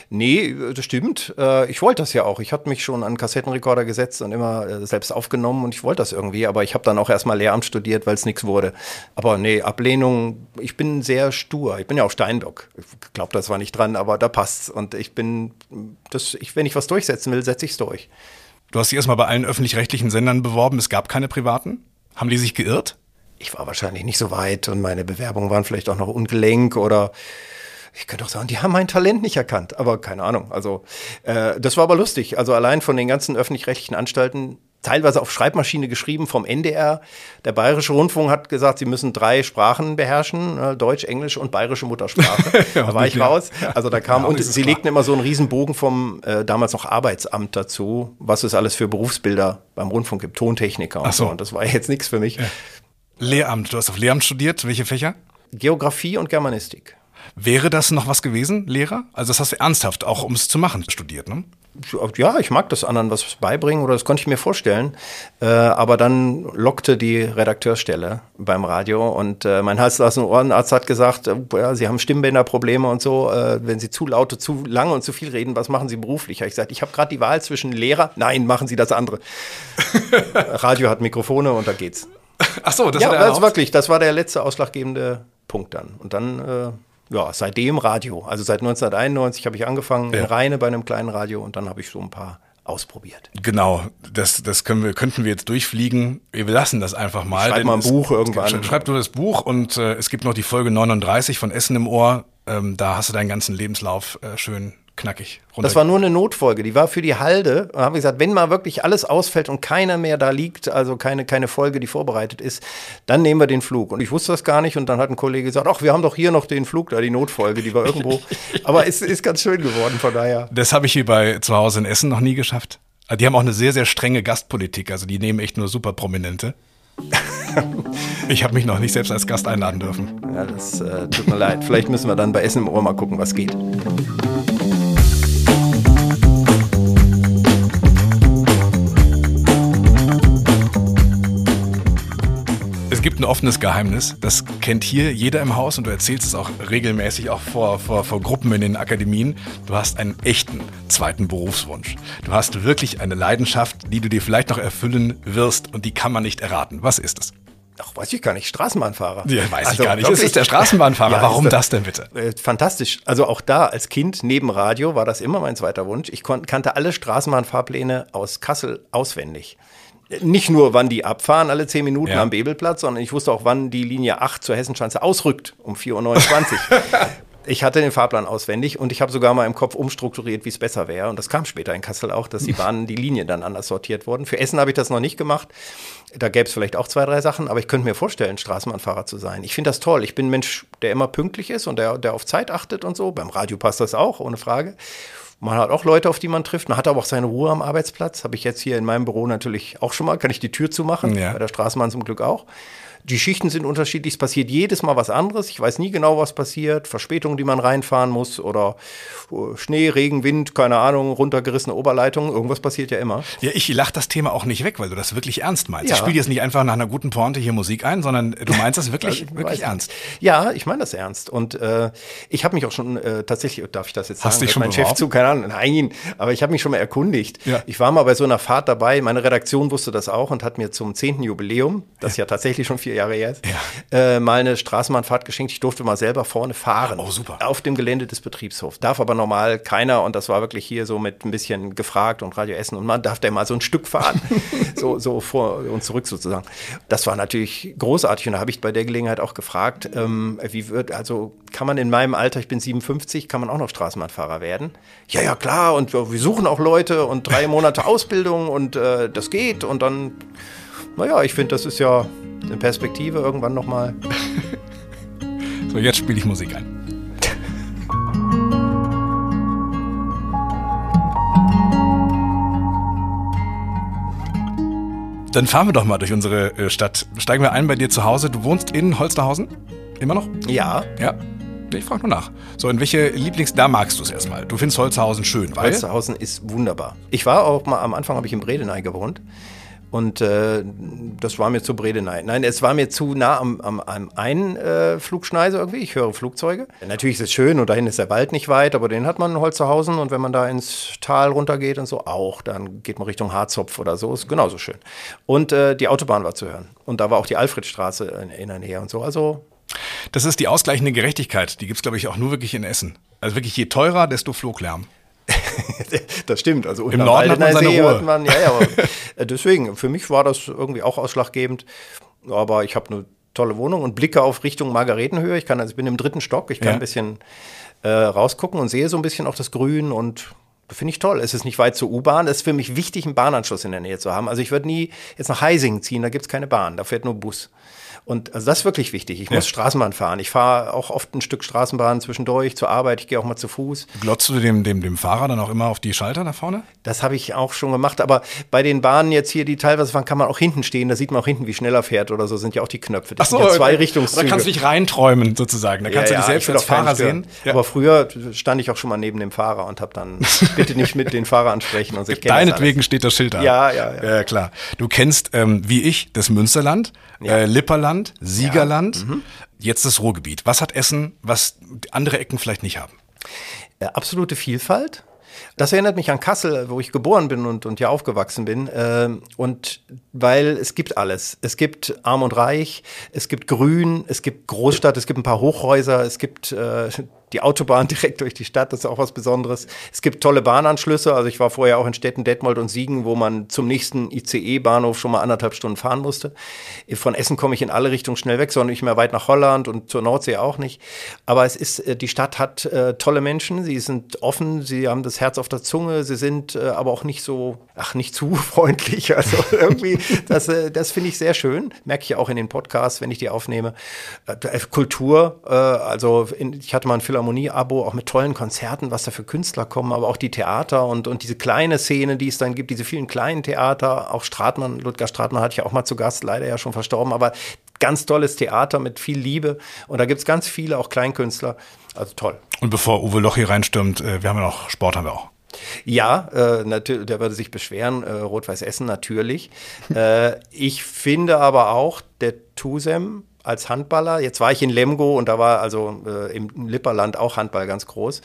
Nee, das stimmt. Äh, ich wollte das ja auch. Ich hatte mich schon an Kassettenrekorder gesetzt und immer äh, selbst aufgenommen und ich wollte das irgendwie. Aber ich habe dann auch erstmal Lehramt studiert, weil es nichts wurde. Aber nee, Ablehnung, ich bin sehr stur. Ich bin ja auch Steinbock. Ich glaube, das war nicht dran, aber da passt's. Und ich bin, das, ich, wenn ich was durchsetzen will, setze ich es durch. Du hast dich erstmal bei allen öffentlich-rechtlichen Sendern beworben. Es gab keine privaten. Haben die sich geirrt? Ich war wahrscheinlich nicht so weit und meine Bewerbungen waren vielleicht auch noch ungelenk oder ich könnte auch sagen, die haben mein Talent nicht erkannt, aber keine Ahnung. Also äh, das war aber lustig. Also allein von den ganzen öffentlich-rechtlichen Anstalten teilweise auf Schreibmaschine geschrieben vom NDR. Der Bayerische Rundfunk hat gesagt, sie müssen drei Sprachen beherrschen, äh, Deutsch, Englisch und bayerische Muttersprache. da war ich raus. Also da kam, ja, und sie legten immer so einen Riesenbogen vom äh, damals noch Arbeitsamt dazu, was es alles für Berufsbilder beim Rundfunk gibt, Tontechniker und so. so. Und das war jetzt nichts für mich. Ja. Lehramt, du hast auf Lehramt studiert, welche Fächer? Geografie und Germanistik. Wäre das noch was gewesen, Lehrer? Also das hast du ernsthaft, auch um es zu machen, studiert, ne? Ja, ich mag das anderen was beibringen oder das konnte ich mir vorstellen. Äh, aber dann lockte die Redakteursstelle beim Radio und äh, mein Hals dem Ohrenarzt hat gesagt, äh, ja, Sie haben Stimmbänderprobleme und so. Äh, wenn Sie zu laut, zu lange und zu viel reden, was machen Sie beruflich? Habe ich gesagt, ich habe gerade die Wahl zwischen Lehrer. Nein, machen Sie das andere. Radio hat Mikrofone und da geht's. Ach so, das ja, war der das wirklich, das war der letzte ausschlaggebende Punkt dann. Und dann, äh, ja, seitdem Radio. Also seit 1991 habe ich angefangen Ja. in Rheine bei einem kleinen Radio und dann habe ich so ein paar ausprobiert. Genau, das, das können wir, könnten wir jetzt durchfliegen. Wir lassen das einfach mal. Schreib mal ein es- Buch irgendwann. Schreib, schreib du das Buch und äh, es gibt noch die Folge 39 von Essen im Ohr. Ähm, da hast du deinen ganzen Lebenslauf äh, schön knackig. Das war nur eine Notfolge, die war für die Halde. Da habe ich gesagt, wenn mal wirklich alles ausfällt und keiner mehr da liegt, also keine, keine Folge, die vorbereitet ist, dann nehmen wir den Flug. Und ich wusste das gar nicht und dann hat ein Kollege gesagt, ach, wir haben doch hier noch den Flug da, die Notfolge, die war irgendwo. Aber es ist ganz schön geworden, von daher. Das habe ich hier bei zu Hause in Essen noch nie geschafft. Also Die haben auch eine sehr, sehr strenge Gastpolitik. Also die nehmen echt nur super Prominente. ich habe mich noch nicht selbst als Gast einladen dürfen. Ja, das äh, tut mir leid. Vielleicht müssen wir dann bei Essen im Ohr mal gucken, was geht. Es gibt ein offenes Geheimnis, das kennt hier jeder im Haus und du erzählst es auch regelmäßig, auch vor, vor, vor Gruppen in den Akademien. Du hast einen echten zweiten Berufswunsch. Du hast wirklich eine Leidenschaft, die du dir vielleicht noch erfüllen wirst und die kann man nicht erraten. Was ist es? Ach, weiß ich gar nicht. Straßenbahnfahrer. Ja, weiß Also ich gar nicht. Es wirklich. ist der Straßenbahnfahrer. Ja, Warum ist das denn bitte? Äh, Fantastisch. Also auch da als Kind neben Radio war das immer mein zweiter Wunsch. Ich kannte alle Straßenbahnfahrpläne aus Kassel auswendig. Nicht nur, wann die abfahren, alle zehn Minuten Ja. am Bebelplatz, sondern ich wusste auch, wann die Linie 8 zur Hessenschanze ausrückt, um 4.29 Uhr. Ich hatte den Fahrplan auswendig und ich habe sogar mal im Kopf umstrukturiert, wie es besser wäre. Und das kam später in Kassel auch, dass die Bahnen, die Linien dann anders sortiert wurden. Für Essen habe ich das noch nicht gemacht. Da gäbe es vielleicht auch zwei, drei Sachen, aber ich könnte mir vorstellen, Straßenbahnfahrer zu sein. Ich finde das toll. Ich bin ein Mensch, der immer pünktlich ist und der, der auf Zeit achtet und so. Beim Radio passt das auch, ohne Frage. Man hat auch Leute, auf die man trifft. Man hat aber auch seine Ruhe am Arbeitsplatz. Habe ich jetzt hier in meinem Büro natürlich auch schon mal. Kann ich die Tür zumachen? Ja. Bei der Straßenbahn zum Glück auch. Die Schichten sind unterschiedlich. Es passiert jedes Mal was anderes. Ich weiß nie genau, was passiert. Verspätungen, die man reinfahren muss oder äh, Schnee, Regen, Wind, keine Ahnung, runtergerissene Oberleitungen. Irgendwas passiert ja immer. Ja, ich lach das Thema auch nicht weg, weil du das wirklich ernst meinst. Ja. Ich spiele jetzt nicht einfach nach einer guten Pointe hier Musik ein, sondern du meinst das wirklich, Ich wirklich ernst. Ja, ich meine das ernst. Und äh, ich habe mich auch schon äh, tatsächlich, darf ich das jetzt Hast sagen? dich Hört schon mein Chef zu, keine Ahnung. Nein, aber ich habe mich schon mal erkundigt. Ja. Ich war mal bei so einer Fahrt dabei. Meine Redaktion wusste das auch und hat mir zum 10. Jubiläum, das ja, tatsächlich schon vier Jahre her ist, äh, mal eine Straßenbahnfahrt geschenkt. Ich durfte mal selber vorne fahren. Oh, super. Auf dem Gelände des Betriebshofs. Darf aber normal keiner. Und das war wirklich hier so mit ein bisschen gefragt und Radio Essen. Und man darf da mal so ein Stück fahren. so, so vor und zurück sozusagen. Das war natürlich großartig. Und da habe ich bei der Gelegenheit auch gefragt, ähm, wie wird, also kann man in meinem Alter, ich bin 57, kann man auch noch Straßenbahnfahrer werden? Ja, ja, klar. Und wir, wir suchen auch Leute und drei Monate Ausbildung und äh, das geht. Und dann, naja, ich finde, das ist ja eine Perspektive irgendwann nochmal. So, jetzt spiele ich Musik ein. Dann fahren wir doch mal durch unsere äh, Stadt. Steigen wir ein bei dir zu Hause. Du wohnst in Holsterhausen? Immer noch? Ja, Ja. Ich frage nur nach. So, in welche Lieblings... Da magst du es erstmal. Du findest Holsterhausen schön, weil... Holsterhausen ist wunderbar. Ich war auch mal, am Anfang habe ich in Bredeney gewohnt. Und äh, das war mir zu Bredeney. Nein, es war mir zu nah am, am, am einen äh, Flugschneise irgendwie. Ich höre Flugzeuge. Natürlich ist es schön und dahin ist der Wald nicht weit, aber den hat man in Holsterhausen. Und wenn man da ins Tal runtergeht und so, auch, dann geht man Richtung Harzopf oder so. Ist genauso schön. Und äh, die Autobahn war zu hören. Und da war auch die Alfredstraße in, in der Nähe und so. Also Das ist die ausgleichende Gerechtigkeit. Die gibt's glaube ich, auch nur wirklich in Essen. Also wirklich, je teurer, desto Fluglärm. das stimmt. Also Im Norden hat man seine See Ruhe. hat man, ja, ja, aber deswegen, für mich war das irgendwie auch ausschlaggebend. Aber ich habe eine tolle Wohnung und blicke auf Richtung Margaretenhöhe. Ich kann, also ich bin im dritten Stock, ich kann Ja. ein bisschen äh, rausgucken und sehe so ein bisschen auch das Grün und Finde ich toll. Es ist nicht weit zur U-Bahn. Es ist für mich wichtig, einen Bahnanschluss in der Nähe zu haben. Also ich würde nie jetzt nach Heising ziehen, da gibt es keine Bahn, da fährt nur Bus. Und also das ist wirklich wichtig. Ich muss ja. Straßenbahn fahren. Ich fahre auch oft ein Stück Straßenbahn zwischendurch zur Arbeit. Ich gehe auch mal zu Fuß. Glotzt du dem, dem, dem Fahrer dann auch immer auf die Schalter nach vorne? Das habe ich auch schon gemacht. Aber bei den Bahnen jetzt hier, die teilweise fahren, kann man auch hinten stehen. Da sieht man auch hinten, wie schnell er fährt oder so. Sind ja auch die Knöpfe. Das Ach so, ja zwei Richtungszüge. Da kannst du dich reinträumen sozusagen. Da kannst ja, du dich selbst als Fahrer sehen. Aber früher stand ich auch schon mal neben dem Fahrer und habe dann bitte nicht mit den Fahrer ansprechen. Und sich Deinetwegen steht das Schild da. Ja, ja, ja. Ja, klar. Du kennst, ähm, wie ich, das Münsterland, äh, Lipperland, Siegerland. Rheinland, mhm. jetzt das Ruhrgebiet. Was hat Essen, was andere Ecken vielleicht nicht haben? Ja, absolute Vielfalt. Das erinnert mich an Kassel, wo ich geboren bin und, und ja aufgewachsen bin. Äh, und weil es gibt alles. Es gibt Arm und Reich, es gibt Grün, es gibt Großstadt, es gibt ein paar Hochhäuser, es gibt äh, die Autobahn direkt durch die Stadt, das ist auch was Besonderes. Es gibt tolle Bahnanschlüsse. Also ich war vorher auch in Städten Detmold und Siegen, wo man zum nächsten ICE-Bahnhof schon mal anderthalb Stunden fahren musste. Von Essen komme ich in alle Richtungen schnell weg, sondern nicht mehr weit nach Holland und zur Nordsee auch nicht. Aber es ist, äh, die Stadt hat äh, tolle Menschen, sie sind offen, sie haben das Herz auf der Zunge, sie sind äh, aber auch nicht so, ach, nicht zu freundlich. Also irgendwie, das, äh, das finde ich sehr schön. Merke ich auch in den Podcasts, wenn ich die aufnehme. Äh, Kultur, äh, also in, ich hatte mal einen Film Philharmonie-Abo, auch mit tollen Konzerten, was da für Künstler kommen, aber auch die Theater und, und diese kleine Szene, die es dann gibt, diese vielen kleinen Theater, auch Stratmann, Ludger Stratmann hatte ich ja auch mal zu Gast, leider ja schon verstorben, aber ganz tolles Theater mit viel Liebe und da gibt es ganz viele, auch Kleinkünstler, also toll. Und bevor Uwe Loch hier reinstürmt, äh, wir haben ja noch Sport, haben wir auch. Ja, äh, natürlich, der würde sich beschweren, äh, Rot-Weiß Essen natürlich. äh, ich finde aber auch, der Tusem als Handballer. Jetzt war ich in Lemgo und da war also äh, im Lipperland auch Handball ganz groß.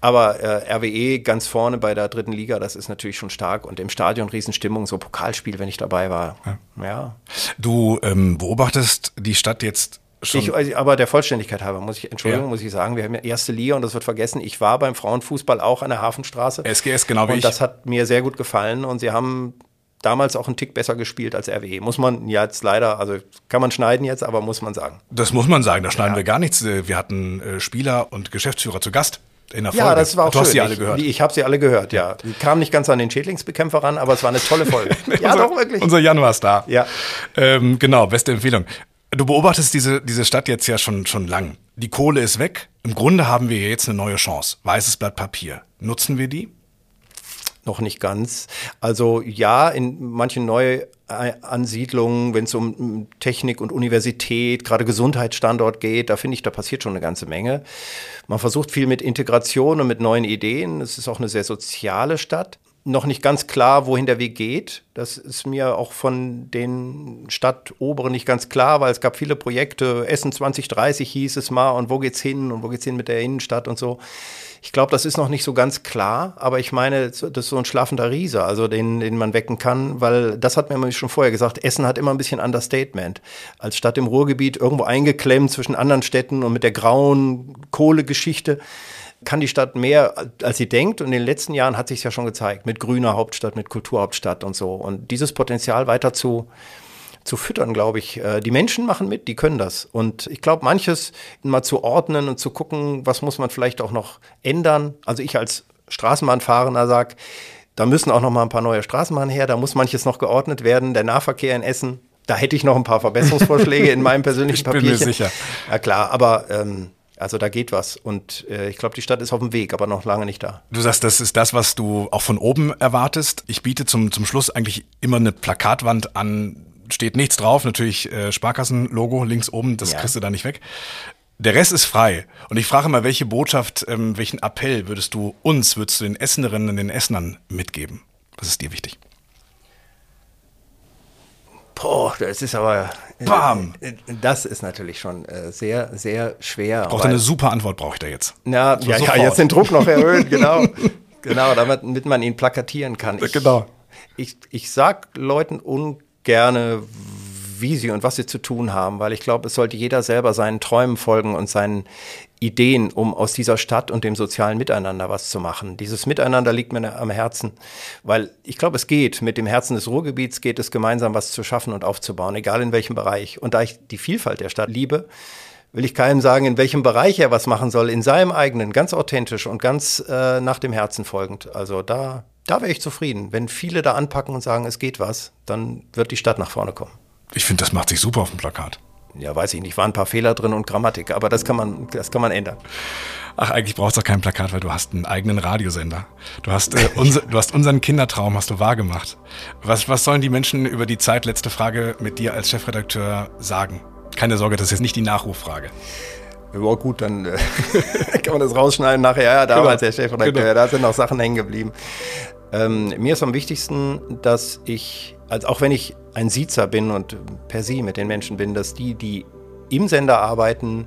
Aber äh, RWE ganz vorne bei der dritten Liga, das ist natürlich schon stark. Und im Stadion Riesenstimmung, so Pokalspiel, wenn ich dabei war. Ja. ja. Du ähm, beobachtest die Stadt jetzt schon. Ich, also, aber der Vollständigkeit halber, muss ich, Entschuldigung, ja. muss ich sagen, wir haben ja erste Liga und das wird vergessen. Ich war beim Frauenfußball auch an der Hafenstraße. SGS, genau wie ich. Und das hat mir sehr gut gefallen und sie haben damals auch einen Tick besser gespielt als RWE. Muss man jetzt leider, also kann man schneiden jetzt, aber muss man sagen. Das muss man sagen, da schneiden ja. wir gar nichts. Wir hatten äh, Spieler und Geschäftsführer zu Gast. In der Folge. Ja, das war auch du schön. hast sie alle gehört. Ich, ich habe sie alle gehört, ja. Die kamen nicht ganz an den Schädlingsbekämpfer ran, aber es war eine tolle Folge. ja, unser, doch, wirklich. Unser Januar-Star. Ja. Ähm, genau, beste Empfehlung. Du beobachtest diese, diese Stadt jetzt ja schon, schon lang. Die Kohle ist weg. Im Grunde haben wir jetzt eine neue Chance. Weißes Blatt Papier. Nutzen wir die? Noch nicht ganz. Also ja, in manchen Neuansiedlungen, wenn es um Technik und Universität, gerade Gesundheitsstandort geht, da finde ich, da passiert schon eine ganze Menge. Man versucht viel mit Integration und mit neuen Ideen. Es ist auch eine sehr soziale Stadt. Noch nicht ganz klar, wohin der Weg geht. Das ist mir auch von den Stadtoberen nicht ganz klar, weil es gab viele Projekte. Essen 2030 hieß es mal und wo geht's hin und wo geht's hin mit der Innenstadt und so. Ich glaube, das ist noch nicht so ganz klar, aber ich meine, das ist so ein schlafender Riese, also den, den man wecken kann, weil das hat mir schon vorher gesagt, Essen hat immer ein bisschen Understatement. Als Stadt im Ruhrgebiet irgendwo eingeklemmt zwischen anderen Städten und mit der grauen Kohlegeschichte kann die Stadt mehr, als sie denkt. Und in den letzten Jahren hat sich ja schon gezeigt, mit grüner Hauptstadt, mit Kulturhauptstadt und so. Und dieses Potenzial weiter zu, zu füttern, glaube ich. Äh, die Menschen machen mit, die können das. Und ich glaube, manches mal zu ordnen und zu gucken, was muss man vielleicht auch noch ändern. Also ich als Straßenbahnfahrender sage, da müssen auch noch mal ein paar neue Straßenbahnen her, da muss manches noch geordnet werden. Der Nahverkehr in Essen, da hätte ich noch ein paar Verbesserungsvorschläge in meinem persönlichen Papier. Ich bin mir sicher. Ja klar, aber ähm, also da geht was. Und äh, ich glaube, die Stadt ist auf dem Weg, aber noch lange nicht da. Du sagst, das ist das, was du auch von oben erwartest. Ich biete zum, zum Schluss eigentlich immer eine Plakatwand an, steht nichts drauf, natürlich äh, Sparkassen-Logo links oben, das ja. kriegst du da nicht weg. Der Rest ist frei. Und ich frage mal, welche Botschaft, ähm, welchen Appell würdest du uns, würdest du den Essenerinnen und den Essenern mitgeben? Was ist dir wichtig? Boah, das ist aber. Bam! Das ist natürlich schon äh, sehr, sehr schwer. Braucht eine super Antwort, brauche ich da jetzt. Na, ja, ja, jetzt den Druck noch erhöhen, genau. genau, damit man ihn plakatieren kann. Ich, genau. Ich, ich sag Leuten ungerne, wie sie und was sie zu tun haben, weil ich glaube, es sollte jeder selber seinen Träumen folgen und seinen Ideen, um aus dieser Stadt und dem sozialen Miteinander was zu machen. Dieses Miteinander liegt mir am Herzen, weil ich glaube, es geht. Mit dem Herzen des Ruhrgebiets geht es gemeinsam was zu schaffen und aufzubauen, egal in welchem Bereich. Und da ich die Vielfalt der Stadt liebe, will ich keinem sagen, in welchem Bereich er was machen soll, in seinem eigenen, ganz authentisch und ganz äh, nach dem Herzen folgend. Also da, da wäre ich zufrieden. Wenn viele da anpacken und sagen, es geht was, dann wird die Stadt nach vorne kommen. Ich finde, das macht sich super auf dem Plakat. Ja, weiß ich nicht, waren ein paar Fehler drin und Grammatik, aber das kann man, das kann man ändern. Ach, eigentlich brauchst du kein Plakat, weil du hast einen eigenen Radiosender. Du hast, äh, unser, du hast unseren Kindertraum hast du wahrgemacht. Was, was sollen die Menschen über die Zeit, letzte Frage, mit dir als Chefredakteur sagen? Keine Sorge, das ist jetzt nicht die Nachruffrage. Ja gut, dann äh, kann man das rausschneiden nachher. Ja, damals genau. der Chefredakteur, genau. da sind noch Sachen hängen geblieben. Ähm, mir ist am wichtigsten, dass ich, also auch wenn ich ein Siezer bin und per Sie mit den Menschen bin, dass die, die im Sender arbeiten,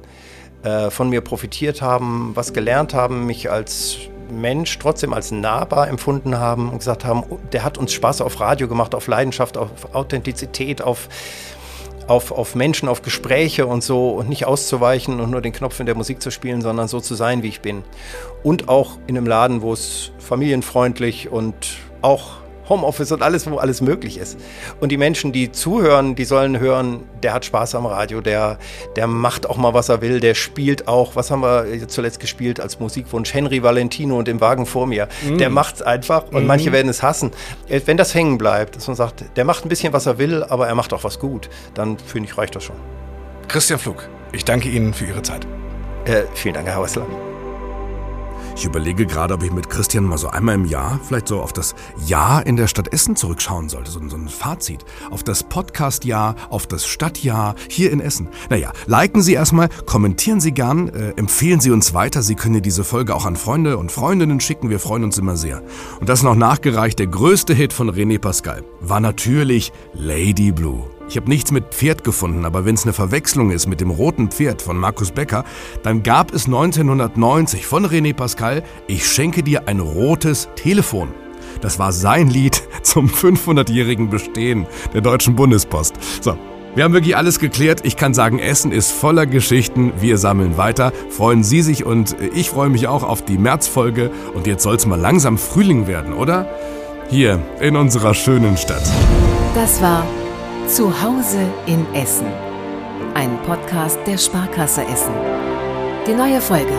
äh, von mir profitiert haben, was gelernt haben, mich als Mensch trotzdem als nahbar empfunden haben und gesagt haben, oh, der hat uns Spaß auf Radio gemacht, auf Leidenschaft, auf Authentizität, auf, auf, auf Menschen, auf Gespräche und so und nicht auszuweichen und nur den Knopf in der Musik zu spielen, sondern so zu sein, wie ich bin. Und auch in einem Laden, wo es familienfreundlich und auch Homeoffice und alles, wo alles möglich ist. Und die Menschen, die zuhören, die sollen hören, der hat Spaß am Radio, der, der macht auch mal, was er will, der spielt auch, was haben wir zuletzt gespielt als Musikwunsch? Henry Valentino und im Wagen vor mir. Mm. Der macht's einfach und mm. manche werden es hassen. Äh, wenn das hängen bleibt, dass man sagt, der macht ein bisschen, was er will, aber er macht auch was gut, dann finde ich, reicht das schon. Christian Flug, ich danke Ihnen für Ihre Zeit. Äh, vielen Dank, Herr Häusler. Ich überlege gerade, ob ich mit Christian mal so einmal im Jahr vielleicht so auf das Jahr in der Stadt Essen zurückschauen sollte. So, so ein Fazit. Auf das Podcast-Jahr, auf das Stadtjahr hier in Essen. Naja, liken Sie erstmal, kommentieren Sie gern, äh, empfehlen Sie uns weiter. Sie können diese Folge auch an Freunde und Freundinnen schicken. Wir freuen uns immer sehr. Und das noch nachgereicht, der größte Hit von René Pascal war natürlich Lady Blue. Ich habe nichts mit Pferd gefunden, aber wenn es eine Verwechslung ist mit dem roten Pferd von Markus Becker, dann gab es 1990 von René Pascal Ich schenke dir ein rotes Telefon. Das war sein Lied zum 500-jährigen Bestehen der Deutschen Bundespost. So, wir haben wirklich alles geklärt. Ich kann sagen, Essen ist voller Geschichten. Wir sammeln weiter. Freuen Sie sich und ich freue mich auch auf die Märzfolge. Und jetzt soll es mal langsam Frühling werden, oder? Hier in unserer schönen Stadt. Das war Zuhause in Essen. Ein Podcast der Sparkasse Essen. Die neue Folge.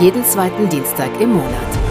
Jeden zweiten Dienstag im Monat.